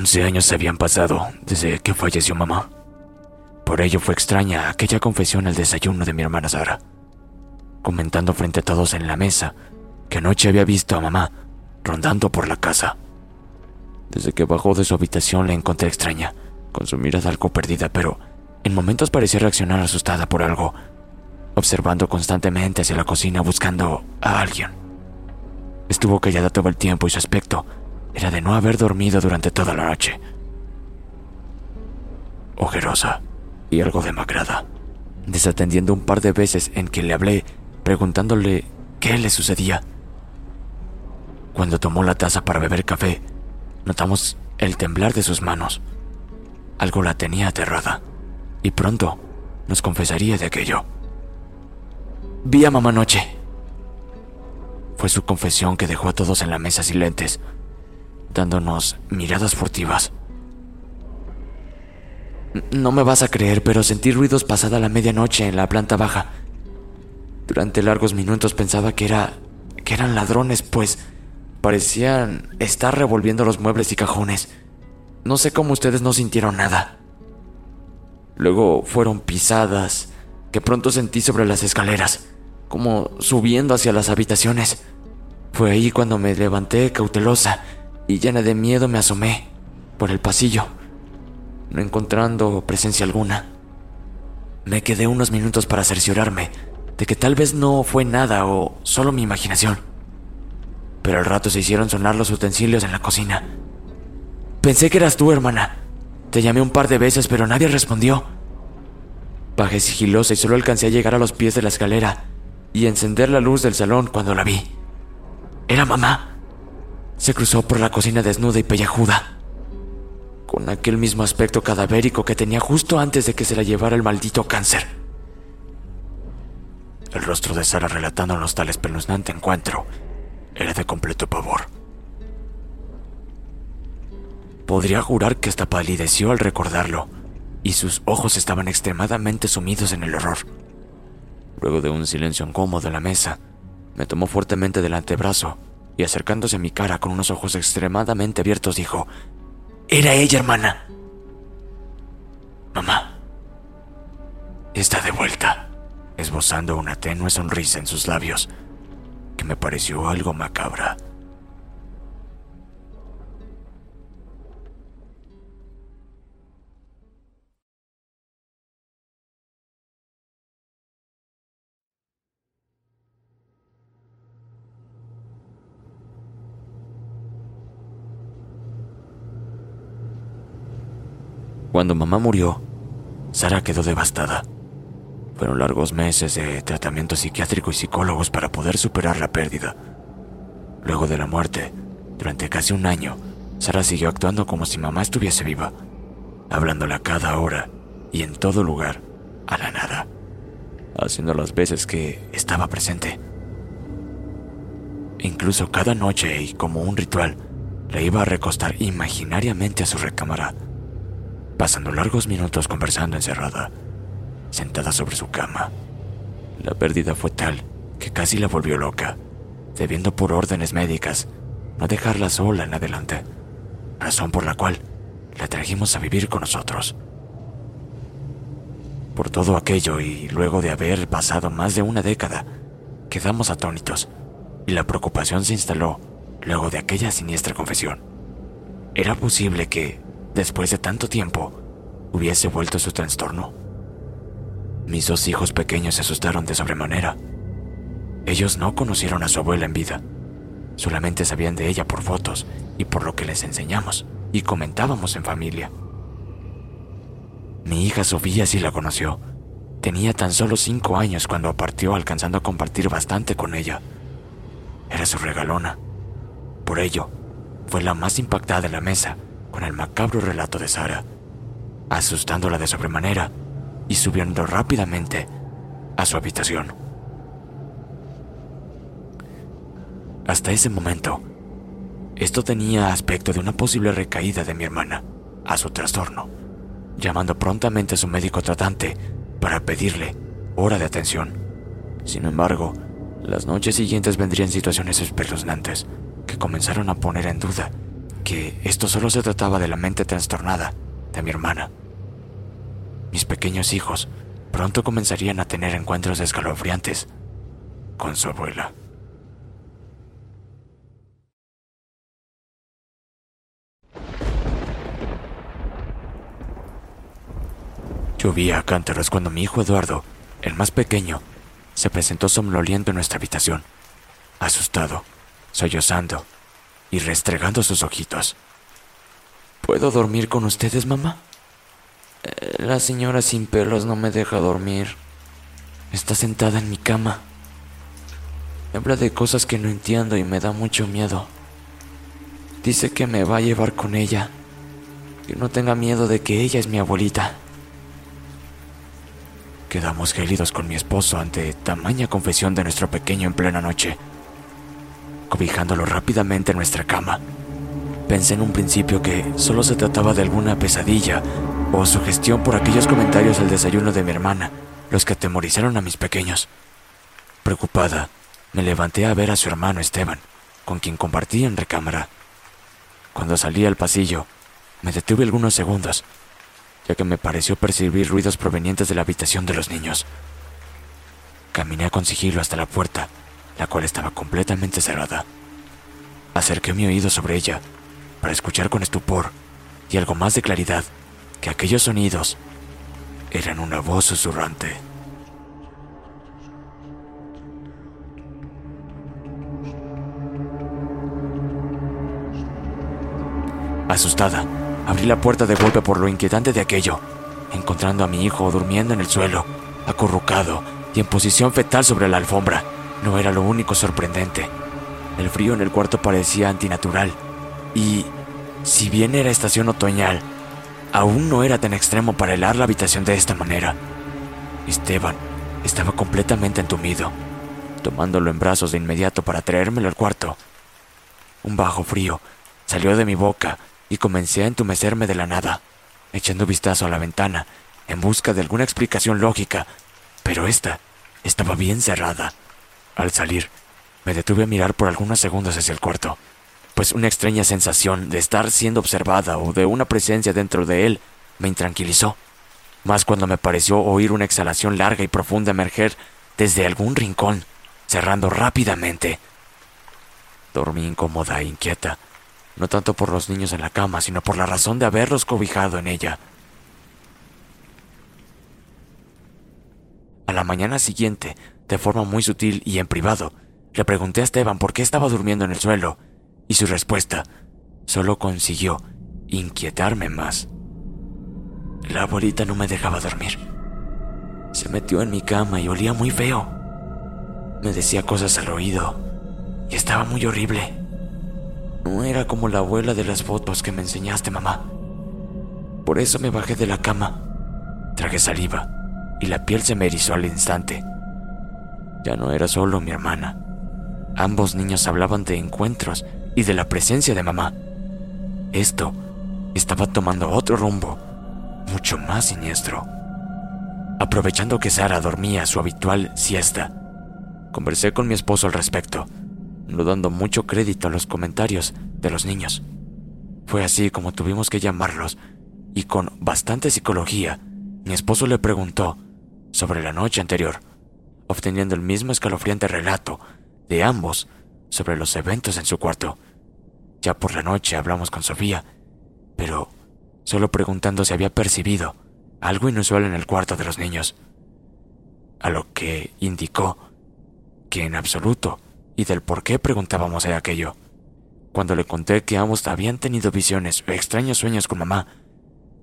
Once años habían pasado desde que falleció mamá. Por ello fue extraña aquella confesión al desayuno de mi hermana Sara, comentando frente a todos en la mesa que anoche había visto a mamá rondando por la casa. Desde que bajó de su habitación la encontré extraña, con su mirada algo perdida, pero en momentos parecía reaccionar asustada por algo, observando constantemente hacia la cocina buscando a alguien. Estuvo callada todo el tiempo y su aspecto era de no haber dormido durante toda la noche. Ojerosa y algo demacrada, desatendiendo un par de veces en que le hablé preguntándole qué le sucedía. Cuando tomó la taza para beber café, notamos el temblar de sus manos. Algo la tenía aterrada, y pronto nos confesaría de aquello. Vi a mamá anoche. Fue su confesión que dejó a todos en la mesa silentes, dándonos miradas furtivas. No me vas a creer, pero sentí ruidos pasada la medianoche en la planta baja. Durante largos minutos pensaba que era que eran ladrones, pues parecían estar revolviendo los muebles y cajones. No sé cómo ustedes no sintieron nada. Luego fueron pisadas que pronto sentí sobre las escaleras, como subiendo hacia las habitaciones. Fue ahí cuando me levanté cautelosa y llena de miedo me asomé por el pasillo, no encontrando presencia alguna. Me quedé unos minutos para cerciorarme de que tal vez no fue nada o solo mi imaginación. Pero al rato se hicieron sonar los utensilios en la cocina. Pensé que eras tú, hermana. Te llamé un par de veces, pero nadie respondió. Bajé sigilosa y solo alcancé a llegar a los pies de la escalera y encender la luz del salón cuando la vi. Era mamá. Se cruzó por la cocina desnuda y pellejuda, con aquel mismo aspecto cadavérico que tenía justo antes de que se la llevara el maldito cáncer. El rostro de Sara relatándonos tal espeluznante encuentro era de completo pavor. Podría jurar que hasta palideció al recordarlo, y sus ojos estaban extremadamente sumidos en el horror. Luego de un silencio incómodo en la mesa, me tomó fuertemente del antebrazo y acercándose a mi cara con unos ojos extremadamente abiertos dijo, Era ella, hermana. Mamá, está de vuelta, esbozando una tenue sonrisa en sus labios, que me pareció algo macabra. Cuando mamá murió, Sara quedó devastada. Fueron largos meses de tratamiento psiquiátrico y psicólogos para poder superar la pérdida. Luego de la muerte, durante casi un año, Sara siguió actuando como si mamá estuviese viva, hablándole a cada hora y en todo lugar, a la nada, haciendo las veces que estaba presente. Incluso cada noche y como un ritual, le iba a recostar imaginariamente a su recámara pasando largos minutos conversando encerrada, sentada sobre su cama. La pérdida fue tal que casi la volvió loca, debiendo por órdenes médicas no dejarla sola en adelante, razón por la cual la trajimos a vivir con nosotros. Por todo aquello y luego de haber pasado más de una década, quedamos atónitos y la preocupación se instaló luego de aquella siniestra confesión. Era posible que, después de tanto tiempo, hubiese vuelto su trastorno. Mis dos hijos pequeños se asustaron de sobremanera. Ellos no conocieron a su abuela en vida, solamente sabían de ella por fotos y por lo que les enseñamos y comentábamos en familia. Mi hija Sofía sí la conoció. Tenía tan solo cinco años cuando partió alcanzando a compartir bastante con ella. Era su regalona. Por ello, fue la más impactada de la mesa con el macabro relato de Sara, asustándola de sobremanera y subiendo rápidamente a su habitación. Hasta ese momento, esto tenía aspecto de una posible recaída de mi hermana a su trastorno, llamando prontamente a su médico tratante para pedirle hora de atención. Sin embargo, las noches siguientes vendrían situaciones espeluznantes que comenzaron a poner en duda que esto solo se trataba de la mente trastornada de mi hermana. Mis pequeños hijos pronto comenzarían a tener encuentros escalofriantes con su abuela. Llovía a cántaros cuando mi hijo Eduardo, el más pequeño, se presentó somnoliento en nuestra habitación, asustado, sollozando y restregando sus ojitos. ¿Puedo dormir con ustedes, mamá? Eh, la señora sin pelos no me deja dormir. Está sentada en mi cama. Habla de cosas que no entiendo y me da mucho miedo. Dice que me va a llevar con ella. Que no tenga miedo de que ella es mi abuelita. Quedamos gélidos con mi esposo ante tamaña confesión de nuestro pequeño en plena noche cobijándolo rápidamente en nuestra cama. Pensé en un principio que solo se trataba de alguna pesadilla o sugestión por aquellos comentarios del desayuno de mi hermana, los que atemorizaron a mis pequeños. Preocupada, me levanté a ver a su hermano Esteban, con quien compartía en recámara. Cuando salí al pasillo, me detuve algunos segundos, ya que me pareció percibir ruidos provenientes de la habitación de los niños. Caminé con sigilo hasta la puerta la cual estaba completamente cerrada. Acerqué mi oído sobre ella para escuchar con estupor y algo más de claridad que aquellos sonidos eran una voz susurrante. Asustada, abrí la puerta de golpe por lo inquietante de aquello, encontrando a mi hijo durmiendo en el suelo, acurrucado y en posición fetal sobre la alfombra. No era lo único sorprendente. El frío en el cuarto parecía antinatural. Y, si bien era estación otoñal, aún no era tan extremo para helar la habitación de esta manera. Esteban estaba completamente entumido, tomándolo en brazos de inmediato para traérmelo al cuarto. Un bajo frío salió de mi boca y comencé a entumecerme de la nada, echando vistazo a la ventana en busca de alguna explicación lógica, pero esta estaba bien cerrada. Al salir, Me detuve a mirar por algunos segundos hacia el cuarto, pues una extraña sensación de estar siendo observada o de una presencia dentro de él me intranquilizó, más cuando me pareció oír una exhalación larga y profunda emerger desde algún rincón, cerrando rápidamente. Dormí incómoda e inquieta, no tanto por los niños en la cama, sino por la razón de haberlos cobijado en ella. A la mañana siguiente, de forma muy sutil y en privado, le pregunté a Esteban por qué estaba durmiendo en el suelo, y su respuesta solo consiguió inquietarme más. La abuelita no me dejaba dormir. Se metió en mi cama y olía muy feo. Me decía cosas al oído y estaba muy horrible. No era como la abuela de las fotos que me enseñaste, mamá. Por eso me bajé de la cama. Tragué saliva y la piel se me erizó al instante. Ya no era solo mi hermana. Ambos niños hablaban de encuentros y de la presencia de mamá. Esto estaba tomando otro rumbo, mucho más siniestro. Aprovechando que Sara dormía su habitual siesta, conversé con mi esposo al respecto, no dando mucho crédito a los comentarios de los niños. Fue así como tuvimos que llamarlos, y con bastante psicología, mi esposo le preguntó sobre la noche anterior, obteniendo el mismo escalofriante relato de ambos sobre los eventos en su cuarto. Ya por la noche hablamos con Sofía, pero solo preguntando si había percibido algo inusual en el cuarto de los niños, a lo que indicó que en absoluto y del por qué preguntábamos de aquello. Cuando le conté que ambos habían tenido visiones o extraños sueños con mamá,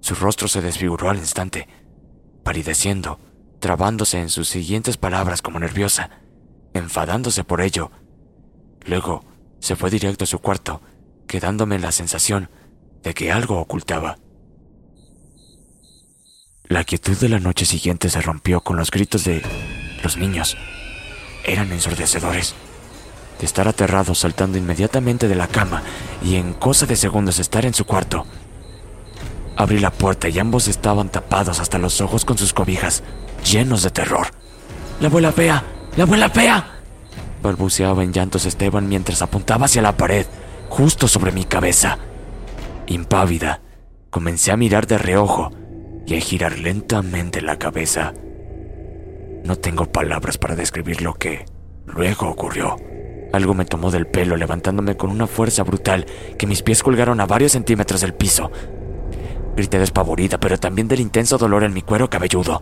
su rostro se desfiguró al instante, palideciendo, trabándose en sus siguientes palabras como nerviosa, enfadándose por ello. Luego se fue directo a su cuarto, quedándome la sensación de que algo ocultaba. La quietud de la noche siguiente se rompió con los gritos de los niños. Eran ensordecedores. De estar aterrado saltando inmediatamente de la cama y en cosa de segundos estar en su cuarto. Abrí la puerta y ambos estaban tapados hasta los ojos con sus cobijas, llenos de terror. ¡La abuela fea! ¡La abuela fea! balbuceaba en llantos Esteban mientras apuntaba hacia la pared, justo sobre mi cabeza. Impávida, comencé a mirar de reojo y a girar lentamente la cabeza. No tengo palabras para describir lo que luego ocurrió. Algo me tomó del pelo levantándome con una fuerza brutal que mis pies colgaron a varios centímetros del piso. Grité despavorida, pero también del intenso dolor en mi cuero cabelludo.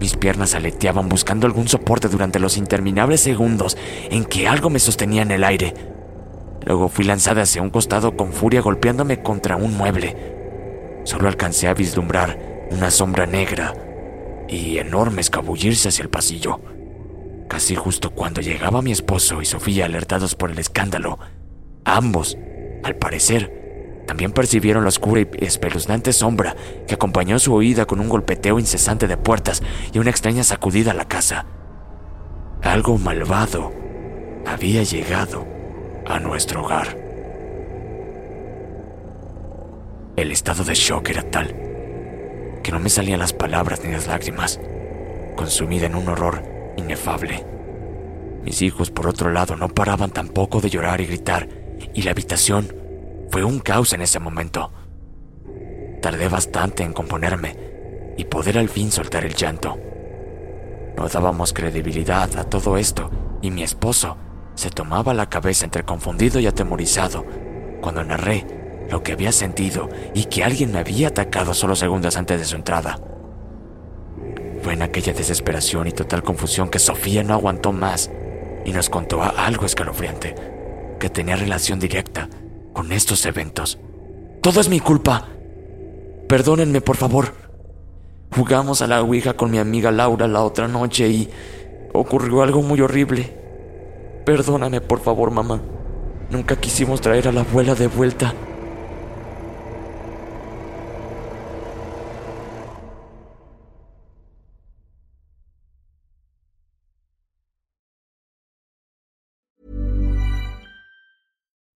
Mis piernas aleteaban buscando algún soporte durante los interminables segundos en que algo me sostenía en el aire. Luego fui lanzada hacia un costado con furia golpeándome contra un mueble. Solo alcancé a vislumbrar una sombra negra y enorme escabullirse hacia el pasillo. Casi justo cuando llegaba mi esposo y Sofía alertados por el escándalo, ambos, al parecer, también percibieron la oscura y espeluznante sombra que acompañó su oída con un golpeteo incesante de puertas y una extraña sacudida a la casa. Algo malvado había llegado a nuestro hogar. El estado de shock era tal que no me salían las palabras ni las lágrimas, consumida en un horror inefable. Mis hijos, por otro lado, no paraban tampoco de llorar y gritar, y la habitación fue un caos en ese momento. Tardé bastante en componerme y poder al fin soltar el llanto. No dábamos credibilidad a todo esto y mi esposo se tomaba la cabeza entre confundido y atemorizado cuando narré lo que había sentido y que alguien me había atacado solo segundos antes de su entrada. Fue en aquella desesperación y total confusión que Sofía no aguantó más y nos contó algo escalofriante que tenía relación directa con estos eventos. Todo es mi culpa. Perdónenme, por favor. Jugamos a la Ouija con mi amiga Laura la otra noche y ocurrió algo muy horrible. Perdóname, por favor, mamá. Nunca quisimos traer a la abuela de vuelta.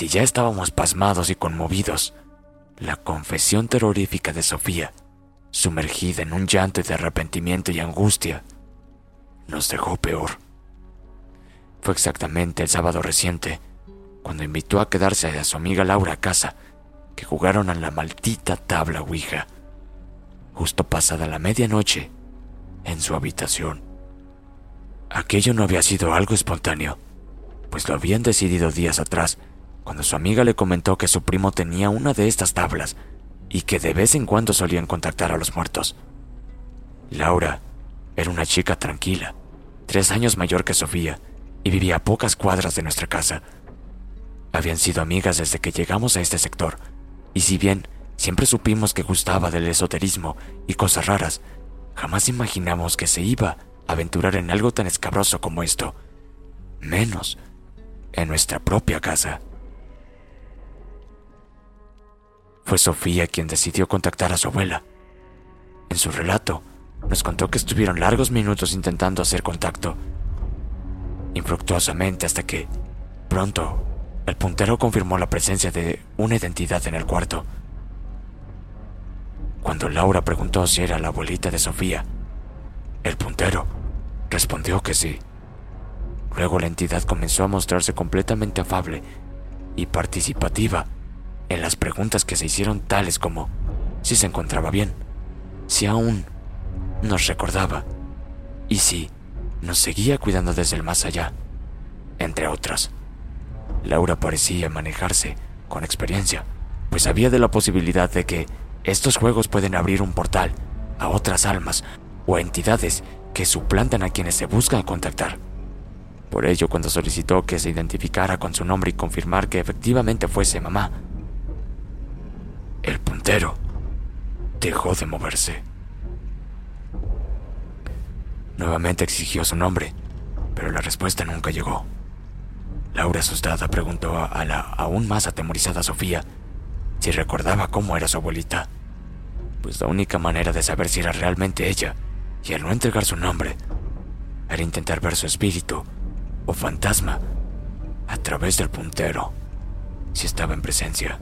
Si ya estábamos pasmados y conmovidos, la confesión terrorífica de Sofía, sumergida en un llanto de arrepentimiento y angustia, nos dejó peor. Fue exactamente el sábado reciente, cuando invitó a quedarse a su amiga Laura a casa, que jugaron a la maldita tabla Ouija, justo pasada la medianoche, en su habitación. Aquello no había sido algo espontáneo, pues lo habían decidido días atrás, cuando su amiga le comentó que su primo tenía una de estas tablas y que de vez en cuando solían contactar a los muertos. Laura era una chica tranquila, tres años mayor que Sofía, y vivía a pocas cuadras de nuestra casa. Habían sido amigas desde que llegamos a este sector, y si bien siempre supimos que gustaba del esoterismo y cosas raras, jamás imaginamos que se iba a aventurar en algo tan escabroso como esto, menos en nuestra propia casa. Fue Sofía quien decidió contactar a su abuela. En su relato, nos contó que estuvieron largos minutos intentando hacer contacto, infructuosamente hasta que, pronto, el puntero confirmó la presencia de una identidad en el cuarto. Cuando Laura preguntó si era la abuelita de Sofía, el puntero respondió que sí. Luego la entidad comenzó a mostrarse completamente afable y participativa en las preguntas que se hicieron tales como si se encontraba bien, si aún nos recordaba y si nos seguía cuidando desde el más allá, entre otras. Laura parecía manejarse con experiencia, pues sabía de la posibilidad de que estos juegos pueden abrir un portal a otras almas o entidades que suplantan a quienes se buscan contactar. Por ello, cuando solicitó que se identificara con su nombre y confirmar que efectivamente fuese mamá, el puntero dejó de moverse. Nuevamente exigió su nombre, pero la respuesta nunca llegó. Laura asustada preguntó a la aún más atemorizada Sofía si recordaba cómo era su abuelita, pues la única manera de saber si era realmente ella, y al no entregar su nombre, era intentar ver su espíritu o fantasma a través del puntero, si estaba en presencia.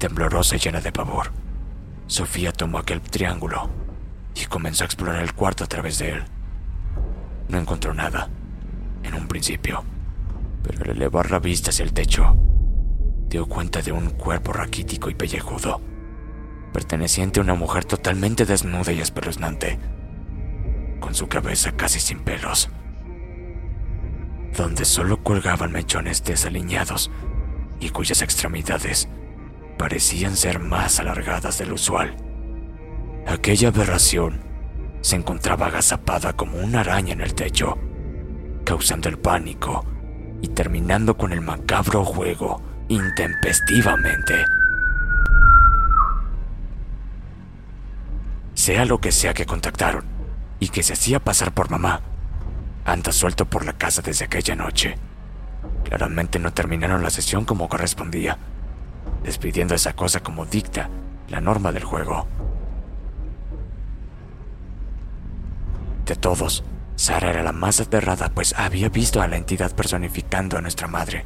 Temblorosa y llena de pavor, Sofía tomó aquel triángulo y comenzó a explorar el cuarto a través de él. No encontró nada, en un principio, pero al elevar la vista hacia el techo, dio cuenta de un cuerpo raquítico y pellejudo, perteneciente a una mujer totalmente desnuda y espeluznante, con su cabeza casi sin pelos, donde solo colgaban mechones desaliñados y cuyas extremidades parecían ser más alargadas del usual. Aquella aberración se encontraba agazapada como una araña en el techo, causando el pánico y terminando con el macabro juego intempestivamente. Sea lo que sea que contactaron y que se hacía pasar por mamá, anda suelto por la casa desde aquella noche. Claramente no terminaron la sesión como correspondía despidiendo esa cosa como dicta la norma del juego. De todos, Sara era la más aterrada, pues había visto a la entidad personificando a nuestra madre,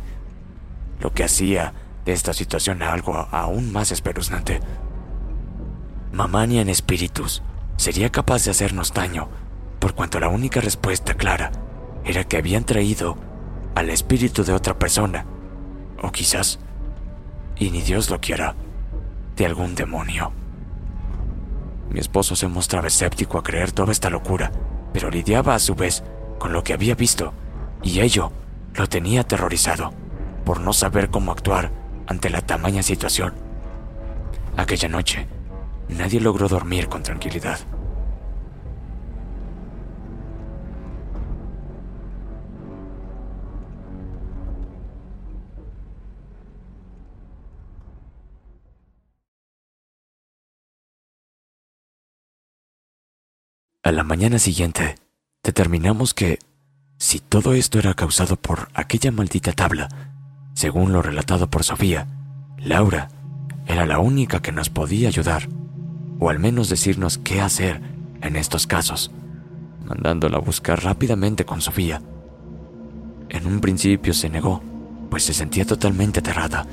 lo que hacía de esta situación algo aún más espeluznante. Mamá ni en espíritus sería capaz de hacernos daño, por cuanto la única respuesta clara era que habían traído al espíritu de otra persona, o quizás, y ni Dios lo quiera, de algún demonio. Mi esposo se mostraba escéptico a creer toda esta locura, pero lidiaba a su vez con lo que había visto, y ello lo tenía aterrorizado por no saber cómo actuar ante la tamaña situación. Aquella noche, nadie logró dormir con tranquilidad. A la mañana siguiente, determinamos que, si todo esto era causado por aquella maldita tabla, según lo relatado por Sofía, Laura era la única que nos podía ayudar, o al menos decirnos qué hacer en estos casos, mandándola a buscar rápidamente con Sofía. En un principio se negó, pues se sentía totalmente aterrada,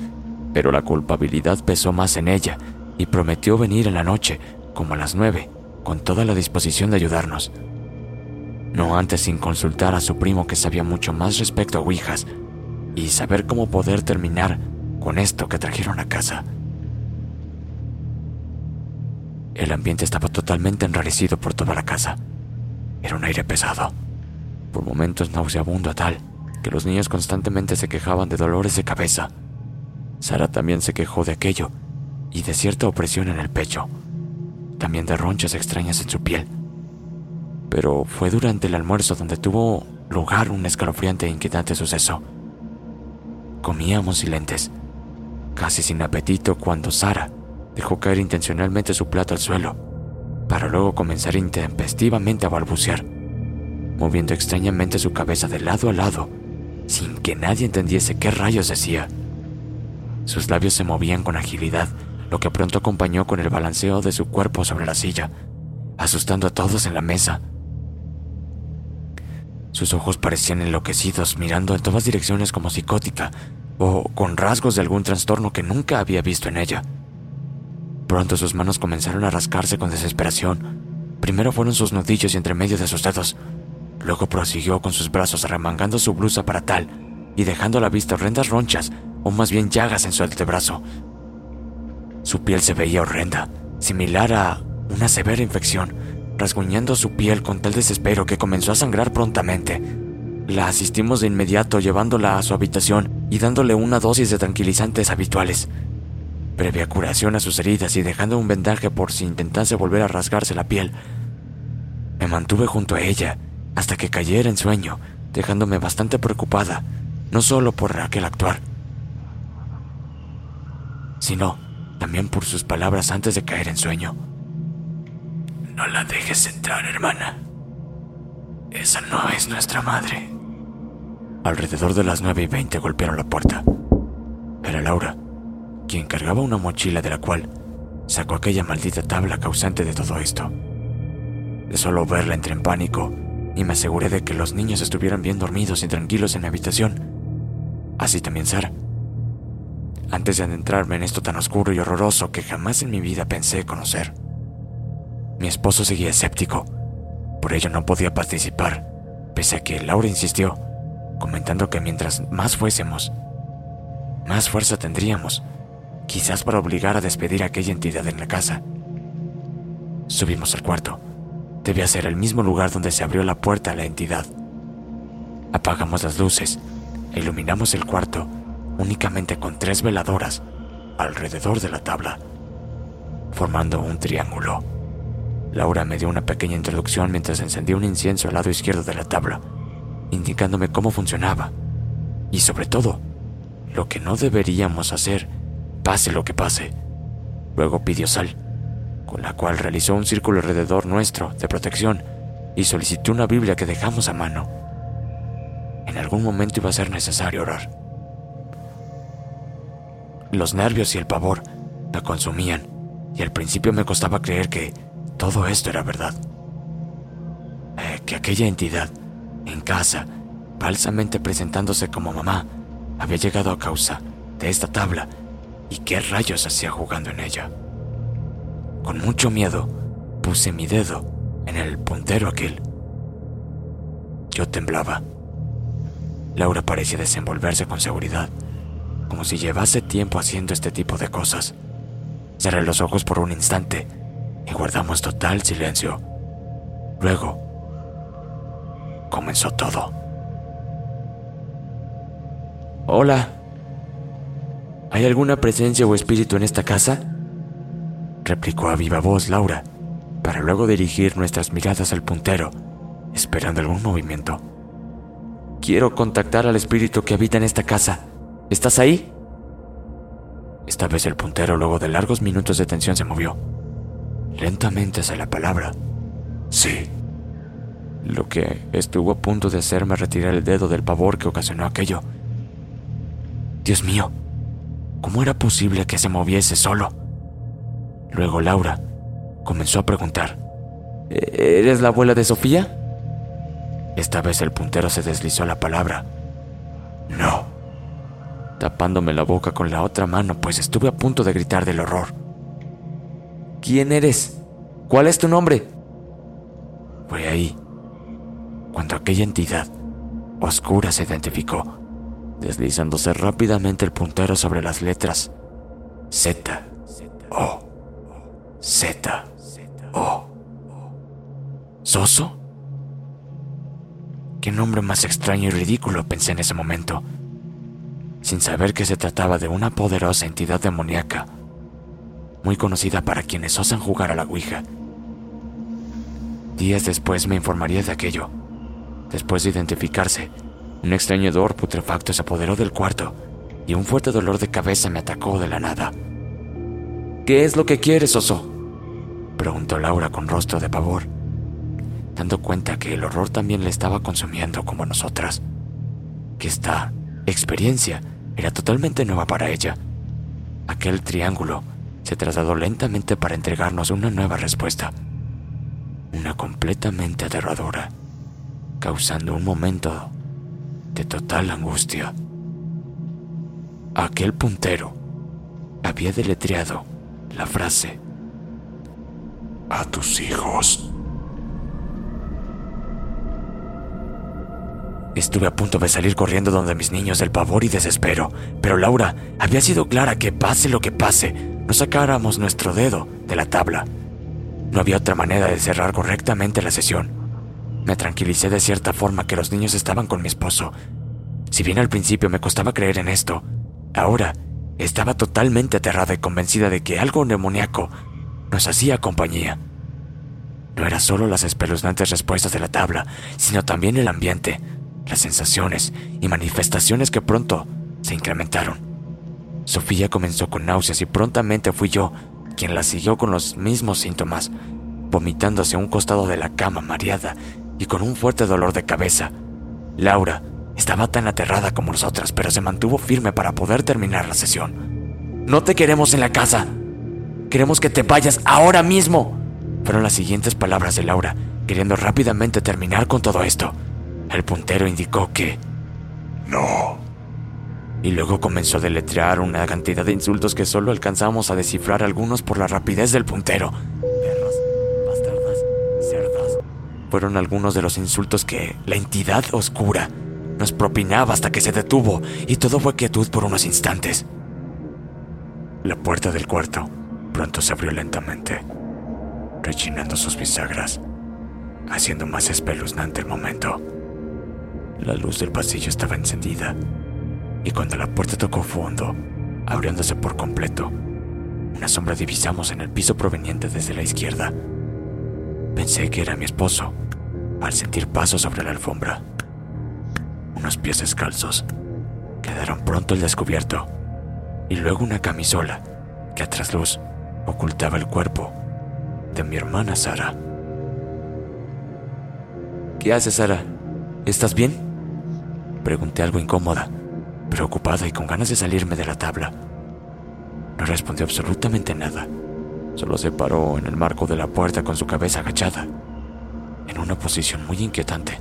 pero la culpabilidad pesó más en ella y prometió venir en la noche, como a las nueve, con toda la disposición de ayudarnos. No antes sin consultar a su primo que sabía mucho más respecto a Ouijas y saber cómo poder terminar con esto que trajeron a casa. El ambiente estaba totalmente enrarecido por toda la casa. Era un aire pesado, por momentos nauseabundo a tal que los niños constantemente se quejaban de dolores de cabeza. Sara también se quejó de aquello y de cierta opresión en el pecho también de ronchas extrañas en su piel. Pero fue durante el almuerzo donde tuvo lugar un escalofriante e inquietante suceso. Comíamos silentes, casi sin apetito, cuando Sara dejó caer intencionalmente su plato al suelo, para luego comenzar intempestivamente a balbucear, moviendo extrañamente su cabeza de lado a lado, sin que nadie entendiese qué rayos decía. Sus labios se movían con agilidad lo que pronto acompañó con el balanceo de su cuerpo sobre la silla, asustando a todos en la mesa. Sus ojos parecían enloquecidos, mirando en todas direcciones como psicótica o con rasgos de algún trastorno que nunca había visto en ella. Pronto sus manos comenzaron a rascarse con desesperación. Primero fueron sus nudillos y entre medio de sus dedos. Luego prosiguió con sus brazos arremangando su blusa para tal y dejando a la vista horrendas ronchas, o más bien llagas en su antebrazo, su piel se veía horrenda, similar a una severa infección, rasguñando su piel con tal desespero que comenzó a sangrar prontamente. La asistimos de inmediato llevándola a su habitación y dándole una dosis de tranquilizantes habituales. Previa curación a sus heridas y dejando un vendaje por si intentase volver a rasgarse la piel. Me mantuve junto a ella hasta que cayera en sueño, dejándome bastante preocupada, no solo por aquel actuar, sino también por sus palabras antes de caer en sueño. No la dejes entrar, hermana. Esa no es nuestra madre. Alrededor de las nueve y veinte golpearon la puerta. Era Laura, quien cargaba una mochila de la cual sacó aquella maldita tabla causante de todo esto. De solo verla entré en pánico y me aseguré de que los niños estuvieran bien dormidos y tranquilos en la habitación. Así también Sara antes de adentrarme en esto tan oscuro y horroroso que jamás en mi vida pensé conocer. Mi esposo seguía escéptico, por ello no podía participar, pese a que Laura insistió, comentando que mientras más fuésemos, más fuerza tendríamos, quizás para obligar a despedir a aquella entidad en la casa. Subimos al cuarto. Debía ser el mismo lugar donde se abrió la puerta a la entidad. Apagamos las luces e iluminamos el cuarto únicamente con tres veladoras alrededor de la tabla, formando un triángulo. Laura me dio una pequeña introducción mientras encendía un incienso al lado izquierdo de la tabla, indicándome cómo funcionaba y sobre todo lo que no deberíamos hacer, pase lo que pase. Luego pidió sal, con la cual realizó un círculo alrededor nuestro de protección y solicitó una Biblia que dejamos a mano. En algún momento iba a ser necesario orar. Los nervios y el pavor me consumían y al principio me costaba creer que todo esto era verdad. Eh, que aquella entidad, en casa, falsamente presentándose como mamá, había llegado a causa de esta tabla y qué rayos hacía jugando en ella. Con mucho miedo, puse mi dedo en el puntero aquel Yo temblaba. Laura parecía desenvolverse con seguridad, como si llevase tiempo haciendo este tipo de cosas. Cerré los ojos por un instante y guardamos total silencio. Luego, comenzó todo. Hola. ¿Hay alguna presencia o espíritu en esta casa? replicó a viva voz Laura, para luego dirigir nuestras miradas al puntero, esperando algún movimiento. Quiero contactar al espíritu que habita en esta casa. ¿Estás ahí? Esta vez el puntero, luego de largos minutos de tensión, se movió. Lentamente hacia la palabra. Sí. Lo que estuvo a punto de hacerme retirar el dedo del pavor que ocasionó aquello. Dios mío, ¿cómo era posible que se moviese solo? Luego Laura comenzó a preguntar, ¿E-, ¿Eres la abuela de Sofía? Esta vez el puntero se deslizó la palabra. No. Tapándome la boca con la otra mano, pues estuve a punto de gritar del horror. ¿Quién eres? ¿Cuál es tu nombre? Fue ahí, cuando aquella entidad oscura se identificó, deslizándose rápidamente el puntero sobre las letras Z, O, Z, O. ¿Soso? Qué nombre más extraño y ridículo, pensé en ese momento, sin saber que se trataba de una poderosa entidad demoníaca, muy conocida para quienes osan jugar a la Ouija. Días después me informaría de aquello. Después de identificarse, un extraño hedor putrefacto se apoderó del cuarto y un fuerte dolor de cabeza me atacó de la nada. ¿Qué es lo que quieres, oso? preguntó Laura con rostro de pavor dando cuenta que el horror también le estaba consumiendo como nosotras, que esta experiencia era totalmente nueva para ella. Aquel triángulo se trasladó lentamente para entregarnos una nueva respuesta, una completamente aterradora, causando un momento de total angustia. Aquel puntero había deletreado la frase a tus hijos. Estuve a punto de salir corriendo donde mis niños del pavor y desespero, pero Laura había sido clara que pase lo que pase, no sacáramos nuestro dedo de la tabla. No había otra manera de cerrar correctamente la sesión. Me tranquilicé de cierta forma que los niños estaban con mi esposo. Si bien al principio me costaba creer en esto, ahora estaba totalmente aterrada y convencida de que algo demoníaco nos hacía compañía. No era solo las espeluznantes respuestas de la tabla, sino también el ambiente, las sensaciones y manifestaciones que pronto se incrementaron. Sofía comenzó con náuseas y prontamente fui yo quien la siguió con los mismos síntomas, vomitando hacia un costado de la cama mareada y con un fuerte dolor de cabeza. Laura estaba tan aterrada como nosotras, pero se mantuvo firme para poder terminar la sesión. No te queremos en la casa. Queremos que te vayas ahora mismo. Fueron las siguientes palabras de Laura, queriendo rápidamente terminar con todo esto. El puntero indicó que... No. Y luego comenzó a deletrear una cantidad de insultos que solo alcanzamos a descifrar algunos por la rapidez del puntero. Perras, bastardas, cerdas. Fueron algunos de los insultos que la entidad oscura nos propinaba hasta que se detuvo y todo fue quietud por unos instantes. La puerta del cuarto pronto se abrió lentamente, rechinando sus bisagras, haciendo más espeluznante el momento. La luz del pasillo estaba encendida y cuando la puerta tocó fondo, abriéndose por completo, una sombra divisamos en el piso proveniente desde la izquierda. Pensé que era mi esposo al sentir pasos sobre la alfombra. Unos pies descalzos quedaron pronto al descubierto y luego una camisola que a trasluz ocultaba el cuerpo de mi hermana Sara. ¿Qué haces, Sara? ¿Estás bien? Pregunté algo incómoda, preocupada y con ganas de salirme de la tabla. No respondió absolutamente nada. Solo se paró en el marco de la puerta con su cabeza agachada, en una posición muy inquietante.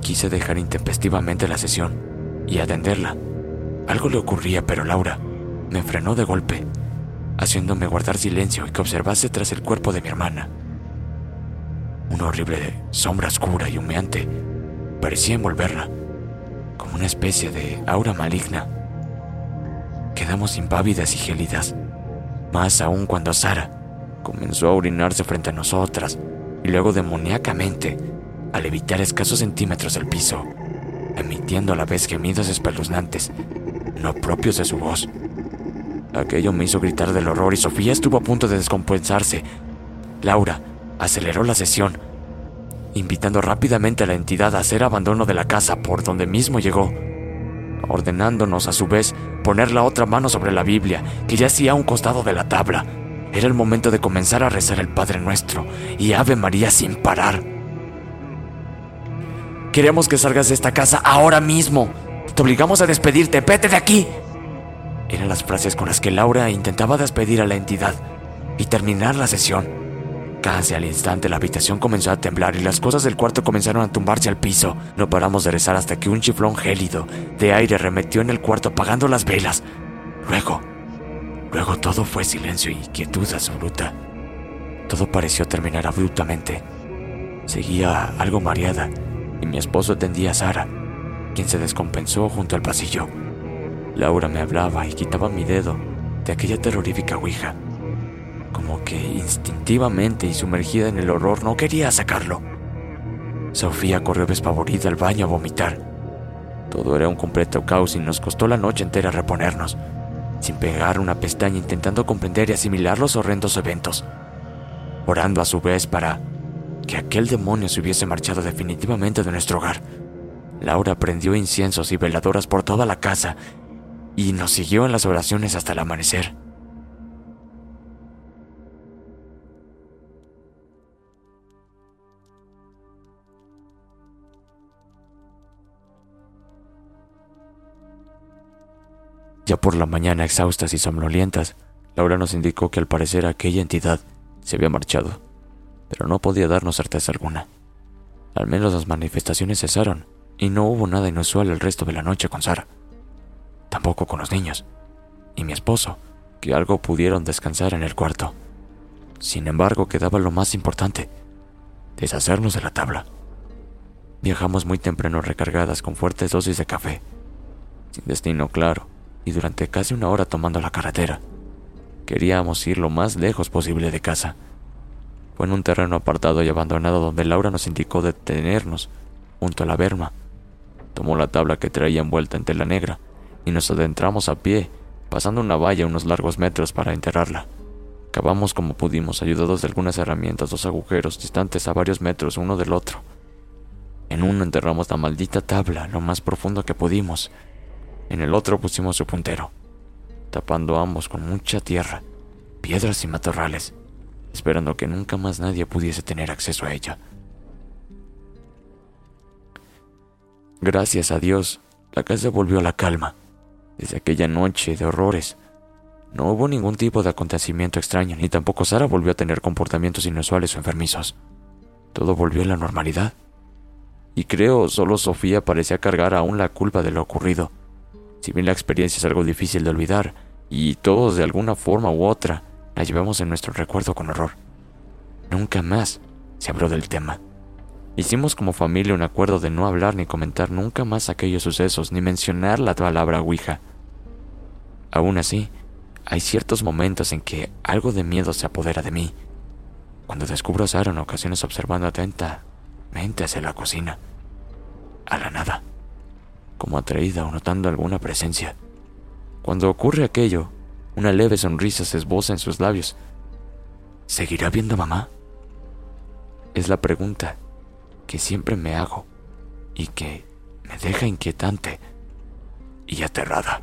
Quise dejar intempestivamente la sesión y atenderla. Algo le ocurría, pero Laura me frenó de golpe, haciéndome guardar silencio y que observase tras el cuerpo de mi hermana. Una horrible sombra oscura y humeante parecía envolverla, como una especie de aura maligna. Quedamos impávidas y gélidas, más aún cuando Sara comenzó a orinarse frente a nosotras y luego demoníacamente a levitar escasos centímetros del piso, emitiendo a la vez gemidos espeluznantes, no propios de su voz. Aquello me hizo gritar del horror y Sofía estuvo a punto de descompensarse. Laura aceleró la sesión, invitando rápidamente a la entidad a hacer abandono de la casa por donde mismo llegó, ordenándonos a su vez poner la otra mano sobre la Biblia, que yacía a un costado de la tabla. Era el momento de comenzar a rezar el Padre Nuestro y Ave María sin parar. Queremos que salgas de esta casa ahora mismo. Te obligamos a despedirte. Vete de aquí. Eran las frases con las que Laura intentaba despedir a la entidad y terminar la sesión. Casi al instante la habitación comenzó a temblar y las cosas del cuarto comenzaron a tumbarse al piso. No paramos de rezar hasta que un chiflón gélido de aire remetió en el cuarto apagando las velas. Luego, luego todo fue silencio y quietud absoluta. Todo pareció terminar abruptamente. Seguía algo mareada y mi esposo atendía a Sara, quien se descompensó junto al pasillo. Laura me hablaba y quitaba mi dedo de aquella terrorífica ouija, como que instintivamente y sumergida en el horror no quería sacarlo. Sofía corrió despavorida al baño a vomitar. Todo era un completo caos y nos costó la noche entera reponernos, sin pegar una pestaña intentando comprender y asimilar los horrendos eventos, orando a su vez para que aquel demonio se hubiese marchado definitivamente de nuestro hogar. Laura prendió inciensos y veladoras por toda la casa y nos siguió en las oraciones hasta el amanecer. Ya por la mañana, exhaustas y somnolientas, Laura nos indicó que al parecer aquella entidad se había marchado, pero no podía darnos certeza alguna. Al menos las manifestaciones cesaron y no hubo nada inusual el resto de la noche con Sara tampoco con los niños, y mi esposo, que algo pudieron descansar en el cuarto. Sin embargo, quedaba lo más importante, deshacernos de la tabla. Viajamos muy temprano recargadas con fuertes dosis de café, sin destino claro, y durante casi una hora tomando la carretera. Queríamos ir lo más lejos posible de casa. Fue en un terreno apartado y abandonado donde Laura nos indicó detenernos, junto a la berma. Tomó la tabla que traía envuelta en tela negra y nos adentramos a pie, pasando una valla unos largos metros para enterrarla. Cavamos como pudimos, ayudados de algunas herramientas, dos agujeros distantes a varios metros uno del otro. En uno enterramos la maldita tabla lo más profundo que pudimos. En el otro pusimos su puntero, tapando ambos con mucha tierra, piedras y matorrales, esperando que nunca más nadie pudiese tener acceso a ella. Gracias a Dios, la casa volvió a la calma desde aquella noche de horrores. No hubo ningún tipo de acontecimiento extraño, ni tampoco Sara volvió a tener comportamientos inusuales o enfermizos. Todo volvió a la normalidad. Y creo solo Sofía parecía cargar aún la culpa de lo ocurrido. Si bien la experiencia es algo difícil de olvidar, y todos de alguna forma u otra la llevamos en nuestro recuerdo con horror. Nunca más se habló del tema. Hicimos como familia un acuerdo de no hablar ni comentar nunca más aquellos sucesos, ni mencionar la palabra Ouija. Aún así, hay ciertos momentos en que algo de miedo se apodera de mí. Cuando descubro a Sara en ocasiones observando atentamente hacia la cocina, a la nada, como atraída o notando alguna presencia. Cuando ocurre aquello, una leve sonrisa se esboza en sus labios. ¿Seguirá viendo a mamá? Es la pregunta que siempre me hago y que me deja inquietante y aterrada.